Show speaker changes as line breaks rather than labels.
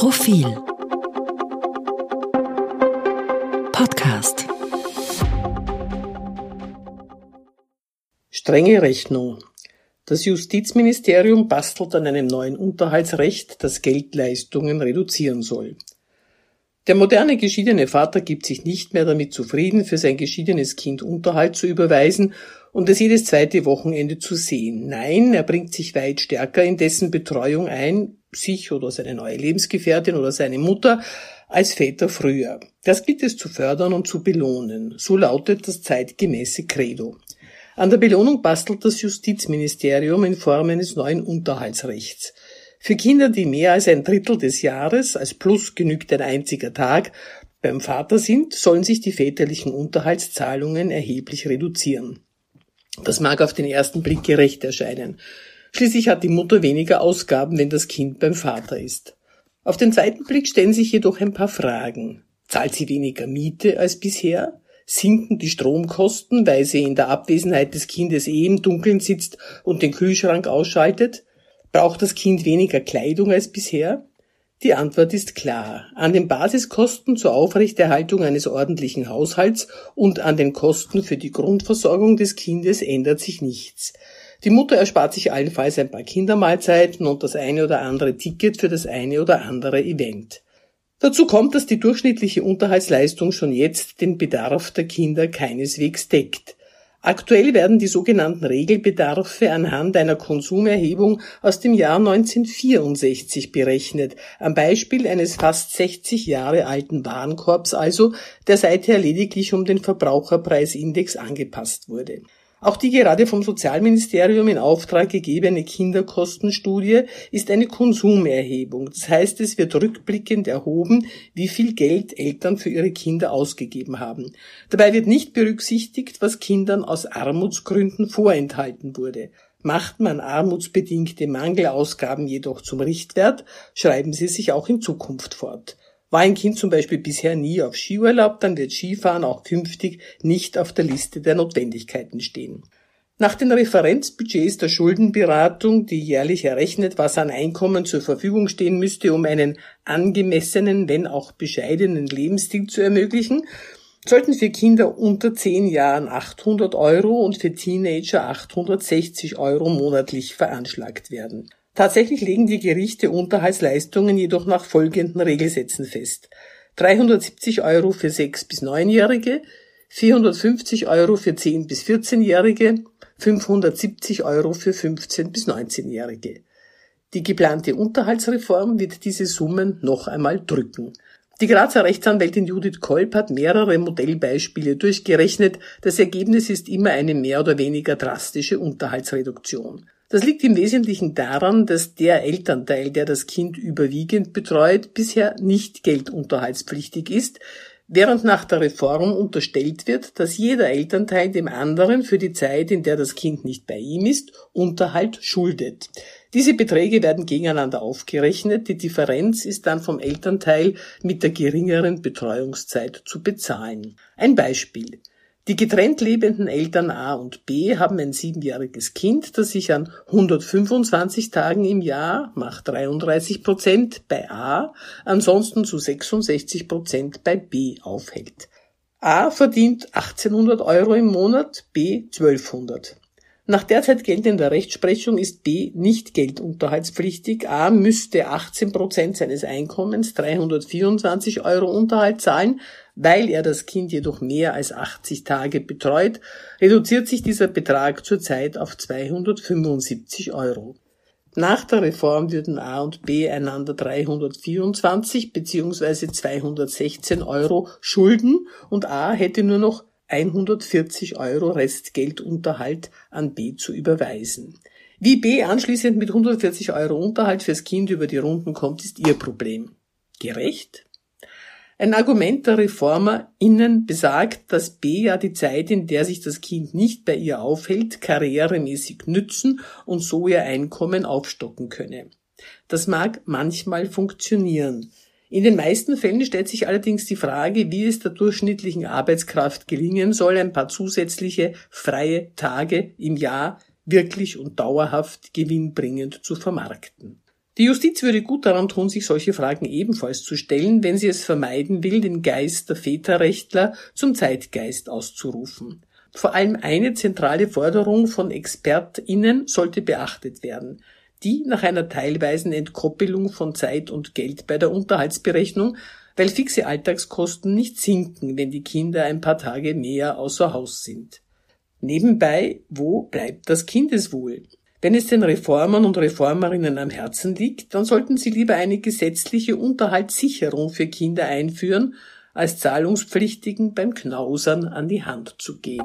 Profil Podcast
Strenge Rechnung. Das Justizministerium bastelt an einem neuen Unterhaltsrecht, das Geldleistungen reduzieren soll. Der moderne geschiedene Vater gibt sich nicht mehr damit zufrieden, für sein geschiedenes Kind Unterhalt zu überweisen und es jedes zweite Wochenende zu sehen. Nein, er bringt sich weit stärker in dessen Betreuung ein, sich oder seine neue Lebensgefährtin oder seine Mutter, als Väter früher. Das gilt es zu fördern und zu belohnen. So lautet das zeitgemäße Credo. An der Belohnung bastelt das Justizministerium in Form eines neuen Unterhaltsrechts. Für Kinder, die mehr als ein Drittel des Jahres, als plus genügt ein einziger Tag, beim Vater sind, sollen sich die väterlichen Unterhaltszahlungen erheblich reduzieren. Das mag auf den ersten Blick gerecht erscheinen. Schließlich hat die Mutter weniger Ausgaben, wenn das Kind beim Vater ist. Auf den zweiten Blick stellen sich jedoch ein paar Fragen. Zahlt sie weniger Miete als bisher? Sinken die Stromkosten, weil sie in der Abwesenheit des Kindes eh im Dunkeln sitzt und den Kühlschrank ausschaltet? Braucht das Kind weniger Kleidung als bisher? Die Antwort ist klar. An den Basiskosten zur Aufrechterhaltung eines ordentlichen Haushalts und an den Kosten für die Grundversorgung des Kindes ändert sich nichts. Die Mutter erspart sich allenfalls ein paar Kindermahlzeiten und das eine oder andere Ticket für das eine oder andere Event. Dazu kommt, dass die durchschnittliche Unterhaltsleistung schon jetzt den Bedarf der Kinder keineswegs deckt. Aktuell werden die sogenannten Regelbedarfe anhand einer Konsumerhebung aus dem Jahr 1964 berechnet, am Beispiel eines fast 60 Jahre alten Warenkorbs also, der seither lediglich um den Verbraucherpreisindex angepasst wurde. Auch die gerade vom Sozialministerium in Auftrag gegebene Kinderkostenstudie ist eine Konsumerhebung. Das heißt, es wird rückblickend erhoben, wie viel Geld Eltern für ihre Kinder ausgegeben haben. Dabei wird nicht berücksichtigt, was Kindern aus Armutsgründen vorenthalten wurde. Macht man armutsbedingte Mangelausgaben jedoch zum Richtwert, schreiben sie sich auch in Zukunft fort. War ein Kind zum Beispiel bisher nie auf Skiurlaub, dann wird Skifahren auch künftig nicht auf der Liste der Notwendigkeiten stehen. Nach den Referenzbudgets der Schuldenberatung, die jährlich errechnet, was an Einkommen zur Verfügung stehen müsste, um einen angemessenen, wenn auch bescheidenen Lebensstil zu ermöglichen, sollten für Kinder unter 10 Jahren 800 Euro und für Teenager 860 Euro monatlich veranschlagt werden. Tatsächlich legen die Gerichte Unterhaltsleistungen jedoch nach folgenden Regelsätzen fest. 370 Euro für 6- bis 9-Jährige, 450 Euro für 10- bis 14-Jährige, 570 Euro für 15- bis 19-Jährige. Die geplante Unterhaltsreform wird diese Summen noch einmal drücken. Die Grazer Rechtsanwältin Judith Kolb hat mehrere Modellbeispiele durchgerechnet. Das Ergebnis ist immer eine mehr oder weniger drastische Unterhaltsreduktion. Das liegt im Wesentlichen daran, dass der Elternteil, der das Kind überwiegend betreut, bisher nicht geldunterhaltspflichtig ist, während nach der Reform unterstellt wird, dass jeder Elternteil dem anderen für die Zeit, in der das Kind nicht bei ihm ist, Unterhalt schuldet. Diese Beträge werden gegeneinander aufgerechnet, die Differenz ist dann vom Elternteil mit der geringeren Betreuungszeit zu bezahlen. Ein Beispiel. Die getrennt lebenden Eltern A und B haben ein siebenjähriges Kind, das sich an 125 Tagen im Jahr, macht 33 Prozent, bei A, ansonsten zu 66 Prozent bei B aufhält. A verdient 1800 Euro im Monat, B 1200. Nach derzeit geltender Rechtsprechung ist B nicht geldunterhaltspflichtig. A müsste 18 Prozent seines Einkommens 324 Euro Unterhalt zahlen. Weil er das Kind jedoch mehr als 80 Tage betreut, reduziert sich dieser Betrag zurzeit auf 275 Euro. Nach der Reform würden A und B einander 324 bzw. 216 Euro schulden und A hätte nur noch 140 Euro Restgeldunterhalt an B zu überweisen. Wie B anschließend mit 140 Euro Unterhalt fürs Kind über die Runden kommt, ist ihr Problem. Gerecht? Ein Argument der ReformerInnen besagt, dass B ja die Zeit, in der sich das Kind nicht bei ihr aufhält, karrieremäßig nützen und so ihr Einkommen aufstocken könne. Das mag manchmal funktionieren. In den meisten Fällen stellt sich allerdings die Frage, wie es der durchschnittlichen Arbeitskraft gelingen soll, ein paar zusätzliche freie Tage im Jahr wirklich und dauerhaft gewinnbringend zu vermarkten. Die Justiz würde gut daran tun, sich solche Fragen ebenfalls zu stellen, wenn sie es vermeiden will, den Geist der Väterrechtler zum Zeitgeist auszurufen. Vor allem eine zentrale Forderung von ExpertInnen sollte beachtet werden. Die nach einer teilweisen Entkoppelung von Zeit und Geld bei der Unterhaltsberechnung, weil fixe Alltagskosten nicht sinken, wenn die Kinder ein paar Tage mehr außer Haus sind. Nebenbei, wo bleibt das Kindeswohl? Wenn es den Reformern und Reformerinnen am Herzen liegt, dann sollten sie lieber eine gesetzliche Unterhaltssicherung für Kinder einführen, als Zahlungspflichtigen beim Knausern an die Hand zu gehen.